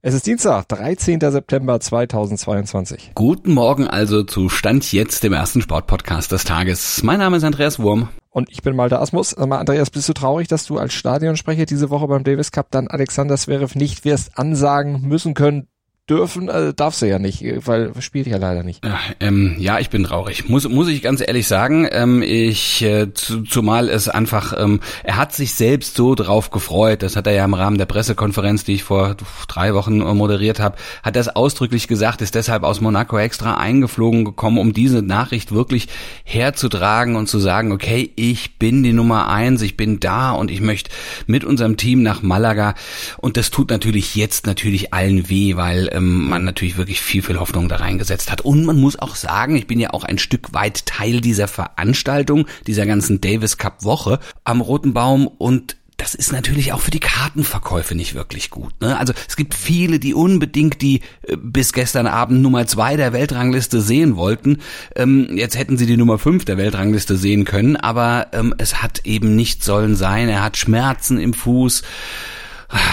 Es ist Dienstag, 13. September 2022. Guten Morgen also zu Stand jetzt, dem ersten Sportpodcast des Tages. Mein Name ist Andreas Wurm. Und ich bin Malte Asmus. Sag mal, Andreas, bist du traurig, dass du als Stadionsprecher diese Woche beim Davis Cup dann Alexander Zverev nicht wirst ansagen müssen können, dürfen, also darfst du ja nicht, weil spielt ja leider nicht. Ja, ähm, ja, ich bin traurig. Muss muss ich ganz ehrlich sagen. Ähm, ich äh, zu, zumal es einfach, ähm, er hat sich selbst so drauf gefreut. Das hat er ja im Rahmen der Pressekonferenz, die ich vor drei Wochen moderiert habe, hat es ausdrücklich gesagt. Ist deshalb aus Monaco extra eingeflogen gekommen, um diese Nachricht wirklich herzutragen und zu sagen: Okay, ich bin die Nummer eins, ich bin da und ich möchte mit unserem Team nach Malaga. Und das tut natürlich jetzt natürlich allen weh, weil ähm, man natürlich wirklich viel, viel Hoffnung da reingesetzt hat. Und man muss auch sagen, ich bin ja auch ein Stück weit Teil dieser Veranstaltung, dieser ganzen Davis Cup Woche am Roten Baum und das ist natürlich auch für die Kartenverkäufe nicht wirklich gut. Ne? Also es gibt viele, die unbedingt die äh, bis gestern Abend Nummer zwei der Weltrangliste sehen wollten. Ähm, jetzt hätten sie die Nummer fünf der Weltrangliste sehen können, aber ähm, es hat eben nicht sollen sein. Er hat Schmerzen im Fuß.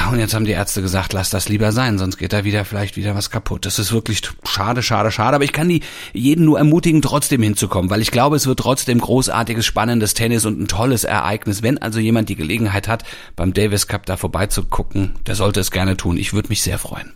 Und jetzt haben die Ärzte gesagt, lass das lieber sein, sonst geht da wieder vielleicht wieder was kaputt. Das ist wirklich schade, schade, schade. Aber ich kann die jeden nur ermutigen, trotzdem hinzukommen, weil ich glaube, es wird trotzdem großartiges, spannendes Tennis und ein tolles Ereignis. Wenn also jemand die Gelegenheit hat, beim Davis Cup da vorbeizugucken, der sollte es gerne tun. Ich würde mich sehr freuen.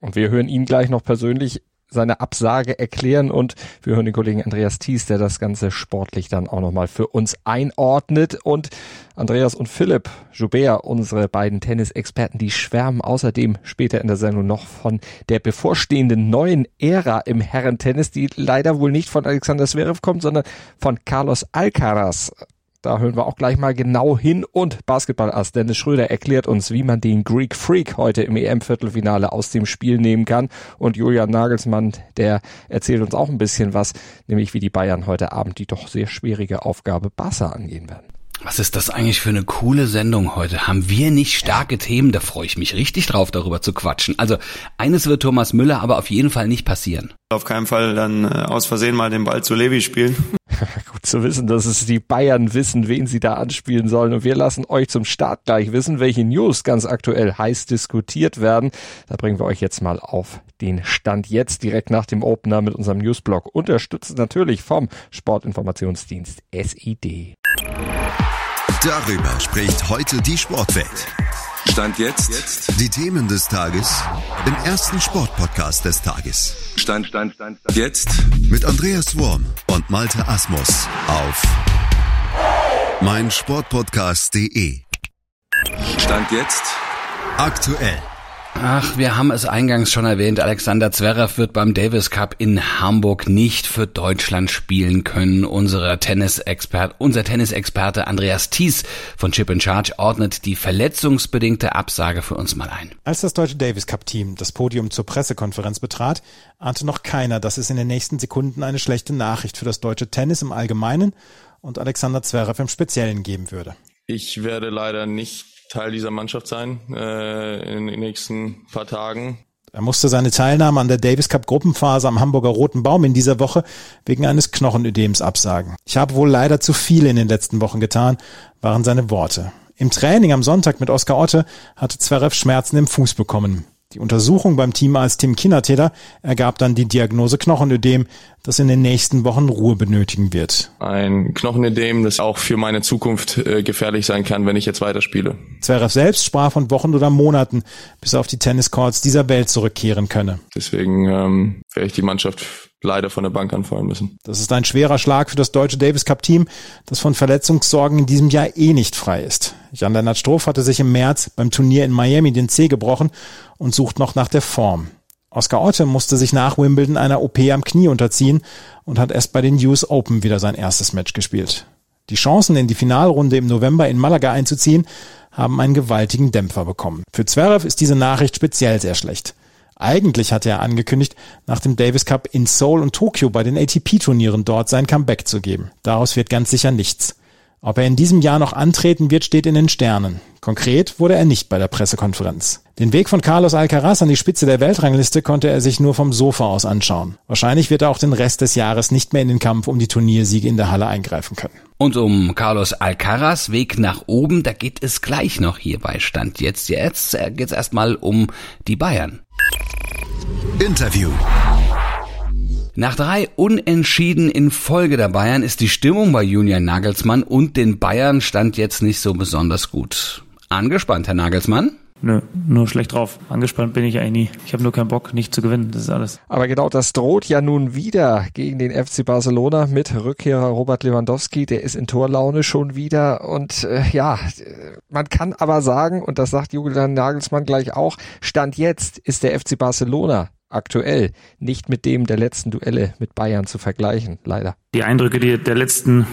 Und wir hören ihn gleich noch persönlich seine Absage erklären und wir hören den Kollegen Andreas Thies, der das Ganze sportlich dann auch nochmal für uns einordnet und Andreas und Philipp Joubert, unsere beiden Tennisexperten, die schwärmen außerdem später in der Sendung noch von der bevorstehenden neuen Ära im Herrentennis, die leider wohl nicht von Alexander Zverev kommt, sondern von Carlos Alcaraz. Da hören wir auch gleich mal genau hin und Basketballass Dennis Schröder erklärt uns, wie man den Greek Freak heute im EM-Viertelfinale aus dem Spiel nehmen kann. Und Julian Nagelsmann, der erzählt uns auch ein bisschen was, nämlich wie die Bayern heute Abend die doch sehr schwierige Aufgabe Barca angehen werden. Was ist das eigentlich für eine coole Sendung heute? Haben wir nicht starke Themen? Da freue ich mich richtig drauf, darüber zu quatschen. Also eines wird Thomas Müller aber auf jeden Fall nicht passieren. Auf keinen Fall dann äh, aus Versehen mal den Ball zu Levi spielen. Gut zu wissen, dass es die Bayern wissen, wen sie da anspielen sollen. Und wir lassen euch zum Start gleich wissen, welche News ganz aktuell heiß diskutiert werden. Da bringen wir euch jetzt mal auf den Stand jetzt direkt nach dem Opener mit unserem Newsblog. Unterstützt natürlich vom Sportinformationsdienst SID. Darüber spricht heute die Sportwelt. Stand jetzt. Die Themen des Tages im ersten Sportpodcast des Tages. Stand, Stand, Stand, Stand. Jetzt. Mit Andreas Worm und Malte Asmus auf meinsportpodcast.de. Stand jetzt. Aktuell. Ach, wir haben es eingangs schon erwähnt, Alexander Zverev wird beim Davis Cup in Hamburg nicht für Deutschland spielen können. Unsere Tennisexpert, unser Tennisexperte Andreas Thies von Chip in Charge ordnet die verletzungsbedingte Absage für uns mal ein. Als das deutsche Davis Cup Team das Podium zur Pressekonferenz betrat, ahnte noch keiner, dass es in den nächsten Sekunden eine schlechte Nachricht für das deutsche Tennis im Allgemeinen und Alexander Zverev im Speziellen geben würde. Ich werde leider nicht Teil dieser Mannschaft sein äh, in den nächsten paar Tagen. Er musste seine Teilnahme an der Davis Cup Gruppenphase am Hamburger Roten Baum in dieser Woche wegen eines Knochenödems absagen. Ich habe wohl leider zu viel in den letzten Wochen getan, waren seine Worte. Im Training am Sonntag mit Oskar Otte hatte Zverev Schmerzen im Fuß bekommen. Die Untersuchung beim Teamarzt Tim Kinnertäter ergab dann die Diagnose Knochenödem, das in den nächsten Wochen Ruhe benötigen wird. Ein Knochenödem, das auch für meine Zukunft äh, gefährlich sein kann, wenn ich jetzt weiterspiele. Zverev selbst sprach von Wochen oder Monaten, bis er auf die Tenniscourts dieser Welt zurückkehren könne. Deswegen ähm, werde ich die Mannschaft leider von der Bank anfallen müssen. Das ist ein schwerer Schlag für das deutsche Davis Cup Team, das von Verletzungssorgen in diesem Jahr eh nicht frei ist. Jan-Lennart Stroff hatte sich im März beim Turnier in Miami den Zeh gebrochen und sucht noch nach der Form. Oscar Otte musste sich nach Wimbledon einer OP am Knie unterziehen und hat erst bei den US Open wieder sein erstes Match gespielt. Die Chancen, in die Finalrunde im November in Malaga einzuziehen, haben einen gewaltigen Dämpfer bekommen. Für Zverev ist diese Nachricht speziell sehr schlecht. Eigentlich hatte er angekündigt, nach dem Davis Cup in Seoul und Tokio bei den ATP-Turnieren dort sein Comeback zu geben. Daraus wird ganz sicher nichts. Ob er in diesem Jahr noch antreten wird, steht in den Sternen. Konkret wurde er nicht bei der Pressekonferenz. Den Weg von Carlos Alcaraz an die Spitze der Weltrangliste konnte er sich nur vom Sofa aus anschauen. Wahrscheinlich wird er auch den Rest des Jahres nicht mehr in den Kampf um die Turniersiege in der Halle eingreifen können. Und um Carlos Alcaraz Weg nach oben, da geht es gleich noch hier bei Stand jetzt. Jetzt geht's erstmal um die Bayern. Interview. Nach drei Unentschieden in Folge der Bayern ist die Stimmung bei Julian Nagelsmann und den Bayern stand jetzt nicht so besonders gut. Angespannt, Herr Nagelsmann? Nö, nur schlecht drauf. Angespannt bin ich eigentlich nie. Ich habe nur keinen Bock, nicht zu gewinnen. Das ist alles. Aber genau das droht ja nun wieder gegen den FC Barcelona mit Rückkehrer Robert Lewandowski. Der ist in Torlaune schon wieder. Und äh, ja, man kann aber sagen, und das sagt Julian Nagelsmann gleich auch, Stand jetzt ist der FC Barcelona aktuell nicht mit dem der letzten Duelle mit Bayern zu vergleichen, leider. Die Eindrücke die der letzten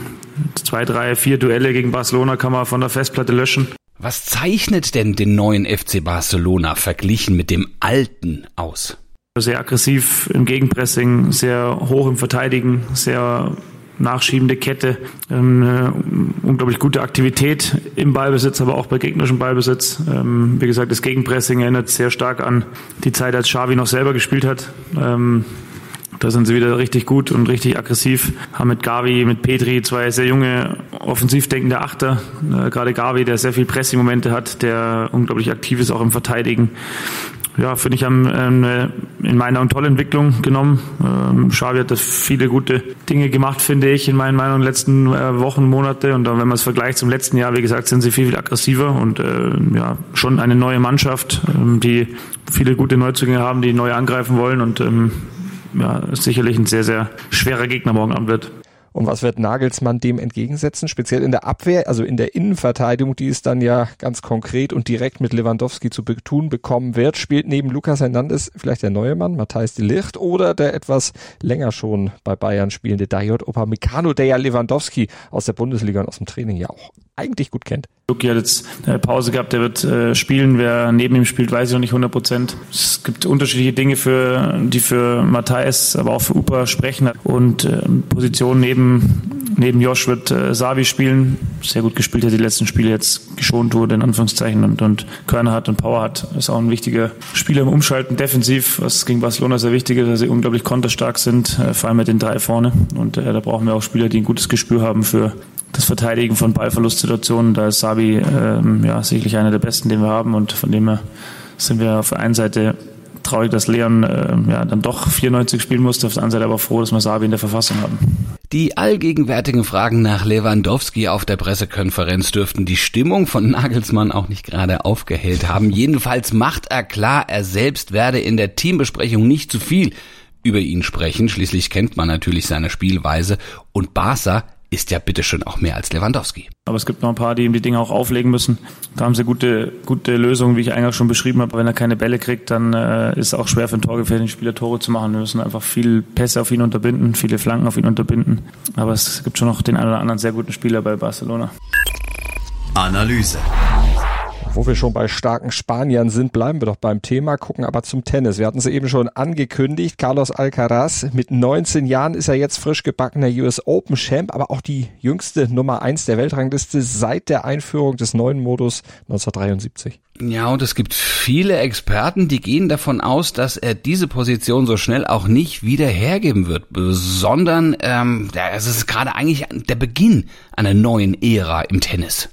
zwei, drei, vier Duelle gegen Barcelona kann man von der Festplatte löschen. Was zeichnet denn den neuen FC Barcelona verglichen mit dem alten aus? Sehr aggressiv im Gegenpressing, sehr hoch im Verteidigen, sehr nachschiebende Kette, ähm, eine unglaublich gute Aktivität im Ballbesitz, aber auch bei gegnerischem Ballbesitz. Ähm, wie gesagt, das Gegenpressing erinnert sehr stark an die Zeit, als Xavi noch selber gespielt hat. Da sind sie wieder richtig gut und richtig aggressiv. Haben mit Gavi, mit Petri zwei sehr junge, offensiv denkende Achter. Äh, gerade Gavi, der sehr viel Pressing-Momente hat, der unglaublich aktiv ist, auch im Verteidigen ja, finde ich, haben ähm, in meiner eine tolle Entwicklung genommen. Ähm, Xavi hat das viele gute Dinge gemacht, finde ich, in meinen Meinung letzten äh, Wochen, Monate. Und dann, wenn man es vergleicht zum letzten Jahr, wie gesagt, sind sie viel, viel aggressiver und äh, ja, schon eine neue Mannschaft, ähm, die viele gute Neuzugänge haben, die neu angreifen wollen und ähm, ja, sicherlich ein sehr, sehr schwerer Gegner morgen Abend wird. Und was wird Nagelsmann dem entgegensetzen? Speziell in der Abwehr, also in der Innenverteidigung, die es dann ja ganz konkret und direkt mit Lewandowski zu tun bekommen wird, spielt neben Lukas Hernandez vielleicht der neue Mann, Matthijs de Licht, oder der etwas länger schon bei Bayern spielende Dayot Upamecano, der ja Lewandowski aus der Bundesliga und aus dem Training ja auch eigentlich gut kennt. Luki hat jetzt eine Pause gehabt, der wird äh, spielen. Wer neben ihm spielt, weiß ich noch nicht 100 Prozent. Es gibt unterschiedliche Dinge, für, die für Matthias, aber auch für Upa sprechen. Und äh, Position neben, neben Josh wird äh, Savi spielen. Sehr gut gespielt hat die letzten Spiele jetzt geschont wurde, in Anführungszeichen, und, und Körner hat und Power hat. Ist auch ein wichtiger Spieler im Umschalten defensiv, was gegen Barcelona sehr wichtig ist, dass sie unglaublich konterstark sind, äh, vor allem mit den drei vorne. Und äh, da brauchen wir auch Spieler, die ein gutes Gespür haben für das Verteidigen von Ballverlustsituationen. Da ist Sabi ähm, ja, sicherlich einer der besten, den wir haben. Und von dem her sind wir auf der einen Seite traurig, dass Leon äh, ja, dann doch 94 spielen musste, auf der anderen Seite aber froh, dass wir Sabi in der Verfassung haben. Die allgegenwärtigen Fragen nach Lewandowski auf der Pressekonferenz dürften die Stimmung von Nagelsmann auch nicht gerade aufgehellt haben. Jedenfalls macht er klar, er selbst werde in der Teambesprechung nicht zu viel über ihn sprechen. Schließlich kennt man natürlich seine Spielweise und Barca ist ja bitteschön auch mehr als Lewandowski. Aber es gibt noch ein paar, die ihm die Dinge auch auflegen müssen. Da haben sie gute, gute Lösungen, wie ich eigentlich schon beschrieben habe. Wenn er keine Bälle kriegt, dann äh, ist es auch schwer für einen torgefährlichen Spieler Tore zu machen. Wir müssen einfach viel Pässe auf ihn unterbinden, viele Flanken auf ihn unterbinden. Aber es gibt schon noch den einen oder anderen sehr guten Spieler bei Barcelona. Analyse. Wo wir schon bei starken Spaniern sind, bleiben wir doch beim Thema, gucken aber zum Tennis. Wir hatten es eben schon angekündigt. Carlos Alcaraz mit 19 Jahren ist er jetzt frisch gebackener US Open Champ, aber auch die jüngste Nummer eins der Weltrangliste seit der Einführung des neuen Modus 1973. Ja, und es gibt viele Experten, die gehen davon aus, dass er diese Position so schnell auch nicht wieder hergeben wird, sondern ähm, es ist gerade eigentlich der Beginn einer neuen Ära im Tennis.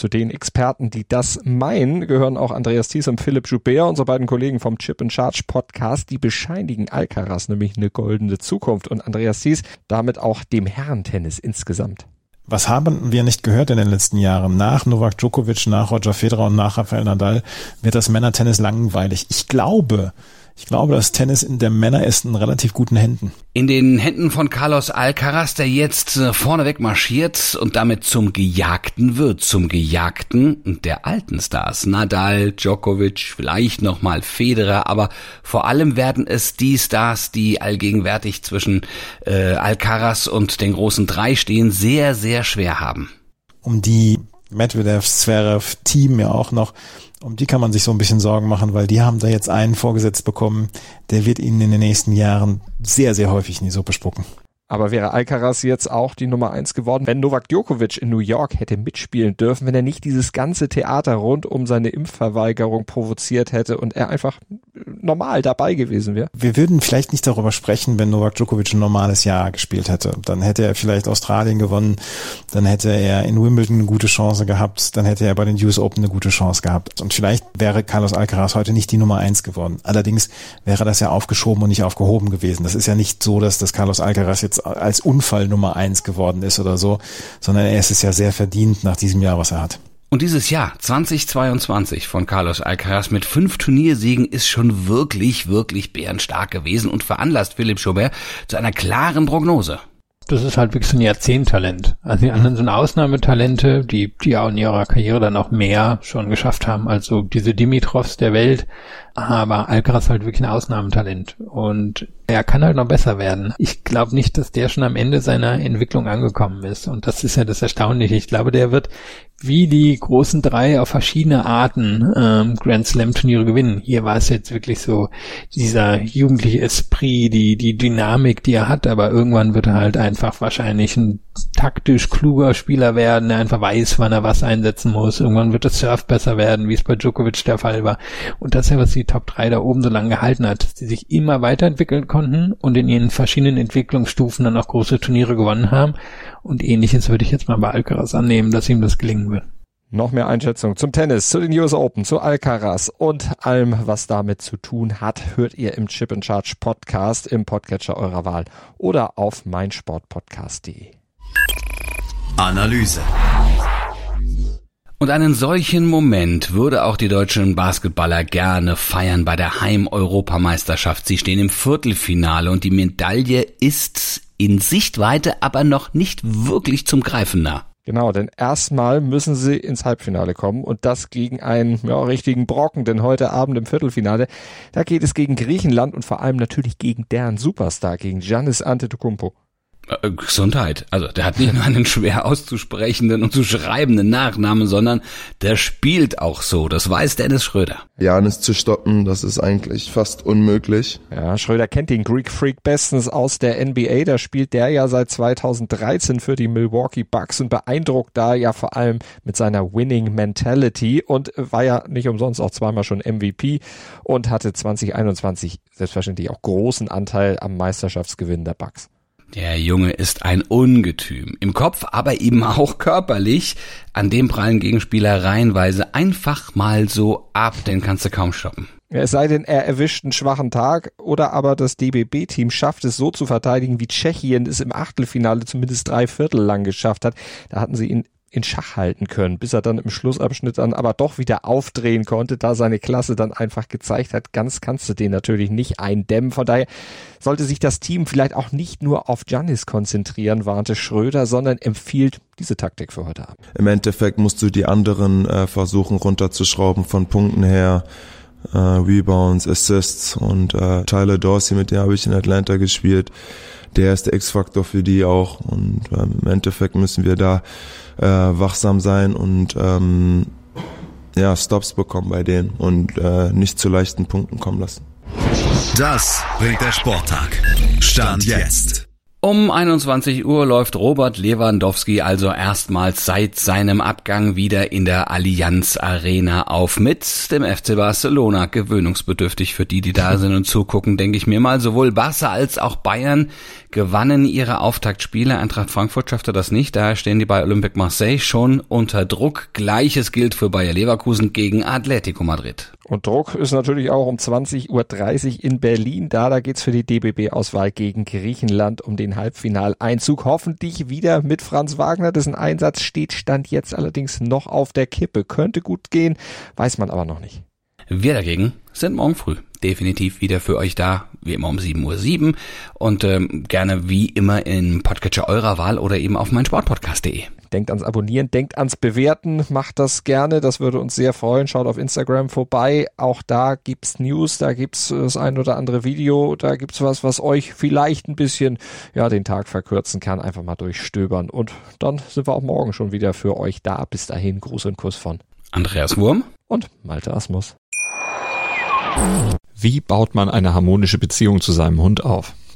Zu den Experten, die das meinen, gehören auch Andreas Thies und Philipp Joubert, unsere beiden Kollegen vom Chip and Charge Podcast. Die bescheinigen Alcaraz nämlich eine goldene Zukunft und Andreas Thies damit auch dem Herrentennis insgesamt. Was haben wir nicht gehört in den letzten Jahren? Nach Novak Djokovic, nach Roger Federer und nach Rafael Nadal wird das Männertennis langweilig. Ich glaube, ich glaube, das Tennis in der Männer ist in relativ guten Händen. In den Händen von Carlos Alcaraz, der jetzt äh, vorneweg marschiert und damit zum Gejagten wird, zum Gejagten der alten Stars. Nadal, Djokovic, vielleicht nochmal Federer, aber vor allem werden es die Stars, die allgegenwärtig zwischen äh, Alcaraz und den großen drei stehen, sehr, sehr schwer haben. Um die Medvedev, Zverev, Team ja auch noch um die kann man sich so ein bisschen Sorgen machen, weil die haben da jetzt einen vorgesetzt bekommen, der wird ihnen in den nächsten Jahren sehr, sehr häufig in die Suppe spucken. Aber wäre Alcaraz jetzt auch die Nummer eins geworden, wenn Novak Djokovic in New York hätte mitspielen dürfen, wenn er nicht dieses ganze Theater rund um seine Impfverweigerung provoziert hätte und er einfach normal dabei gewesen wäre? Wir würden vielleicht nicht darüber sprechen, wenn Novak Djokovic ein normales Jahr gespielt hätte. Dann hätte er vielleicht Australien gewonnen, dann hätte er in Wimbledon eine gute Chance gehabt, dann hätte er bei den US Open eine gute Chance gehabt. Und vielleicht wäre Carlos Alcaraz heute nicht die Nummer eins geworden. Allerdings wäre das ja aufgeschoben und nicht aufgehoben gewesen. Das ist ja nicht so, dass das Carlos Alcaraz jetzt als Unfall Nummer eins geworden ist oder so, sondern er ist es ja sehr verdient nach diesem Jahr, was er hat. Und dieses Jahr 2022 von Carlos Alcaraz mit fünf Turniersiegen ist schon wirklich, wirklich bärenstark gewesen und veranlasst Philipp Schubert zu einer klaren Prognose. Das ist halt wirklich so ein Jahrzehnttalent. Also die anderen sind Ausnahmetalente, die, die auch in ihrer Karriere dann auch mehr schon geschafft haben. Also diese Dimitrovs der Welt, aber Alcaraz halt wirklich ein Ausnahmetalent und er kann halt noch besser werden. Ich glaube nicht, dass der schon am Ende seiner Entwicklung angekommen ist und das ist ja das Erstaunliche. Ich glaube, der wird wie die großen drei auf verschiedene Arten ähm, Grand Slam Turniere gewinnen. Hier war es jetzt wirklich so dieser jugendliche Esprit, die die Dynamik, die er hat, aber irgendwann wird er halt einfach wahrscheinlich ein taktisch kluger Spieler werden, der einfach weiß, wann er was einsetzen muss. Irgendwann wird das Surf besser werden, wie es bei Djokovic der Fall war. Und das ist ja, was die Top 3 da oben so lange gehalten hat, dass die sich immer weiterentwickeln konnten und in ihren verschiedenen Entwicklungsstufen dann auch große Turniere gewonnen haben. Und ähnliches würde ich jetzt mal bei Alcaraz annehmen, dass ihm das gelingen. Noch mehr Einschätzung zum Tennis, zu den US Open, zu Alcaraz und allem, was damit zu tun hat, hört ihr im Chip and Charge Podcast im Podcatcher eurer Wahl oder auf meinsportpodcast.de. Analyse. Und einen solchen Moment würde auch die deutschen Basketballer gerne feiern bei der Heim-Europameisterschaft. Sie stehen im Viertelfinale und die Medaille ist in Sichtweite, aber noch nicht wirklich zum Greifen nah. Genau, denn erstmal müssen sie ins Halbfinale kommen und das gegen einen ja, richtigen Brocken, denn heute Abend im Viertelfinale, da geht es gegen Griechenland und vor allem natürlich gegen deren Superstar, gegen Giannis Antetokounmpo. Äh, Gesundheit. Also der hat nicht nur einen schwer auszusprechenden und zu schreibenden Nachnamen, sondern der spielt auch so. Das weiß Dennis Schröder. Janis zu stoppen, das ist eigentlich fast unmöglich. Ja, Schröder kennt den Greek Freak bestens aus der NBA. Da spielt der ja seit 2013 für die Milwaukee Bucks und beeindruckt da ja vor allem mit seiner Winning Mentality und war ja nicht umsonst auch zweimal schon MVP und hatte 2021 selbstverständlich auch großen Anteil am Meisterschaftsgewinn der Bucks. Der Junge ist ein Ungetüm. Im Kopf, aber eben auch körperlich. An dem prallen Gegenspieler reihenweise einfach mal so ab, den kannst du kaum stoppen. Es sei denn, er erwischt einen schwachen Tag oder aber das DBB-Team schafft es so zu verteidigen, wie Tschechien es im Achtelfinale zumindest drei Viertel lang geschafft hat. Da hatten sie ihn in Schach halten können, bis er dann im Schlussabschnitt dann aber doch wieder aufdrehen konnte, da seine Klasse dann einfach gezeigt hat, ganz kannst du den natürlich nicht eindämmen. Von daher sollte sich das Team vielleicht auch nicht nur auf Janis konzentrieren, warnte Schröder, sondern empfiehlt diese Taktik für heute Abend. Im Endeffekt musst du die anderen äh, versuchen runterzuschrauben von Punkten her. Äh, Rebounds, Assists und äh, Tyler Dorsey, mit dem habe ich in Atlanta gespielt. Der ist der X-Faktor für die auch und ähm, im Endeffekt müssen wir da äh, wachsam sein und ähm, ja, Stops bekommen bei denen und äh, nicht zu leichten Punkten kommen lassen. Das bringt der Sporttag. Stand jetzt. Um 21 Uhr läuft Robert Lewandowski also erstmals seit seinem Abgang wieder in der Allianz Arena auf mit dem FC Barcelona. Gewöhnungsbedürftig für die, die da sind und zugucken, denke ich mir mal. Sowohl Barca als auch Bayern gewannen ihre Auftaktspiele. Eintracht Frankfurt schaffte das nicht. Daher stehen die bei Olympique Marseille schon unter Druck. Gleiches gilt für Bayer Leverkusen gegen Atletico Madrid. Und Druck ist natürlich auch um 20.30 Uhr in Berlin da. Da geht's für die DBB-Auswahl gegen Griechenland um den Halbfinaleinzug. Hoffentlich wieder mit Franz Wagner. Dessen Einsatz steht Stand jetzt allerdings noch auf der Kippe. Könnte gut gehen, weiß man aber noch nicht. Wir dagegen sind morgen früh definitiv wieder für euch da, wie immer um 7.07 Uhr und ähm, gerne wie immer im Podcatcher eurer Wahl oder eben auf meinsportpodcast.de. Denkt ans Abonnieren, denkt ans Bewerten, macht das gerne, das würde uns sehr freuen. Schaut auf Instagram vorbei, auch da gibt's News, da gibt's das ein oder andere Video, da gibt's was, was euch vielleicht ein bisschen ja den Tag verkürzen kann. Einfach mal durchstöbern und dann sind wir auch morgen schon wieder für euch da. Bis dahin, Gruß und Kuss von Andreas Wurm und Malte Asmus. Wie baut man eine harmonische Beziehung zu seinem Hund auf?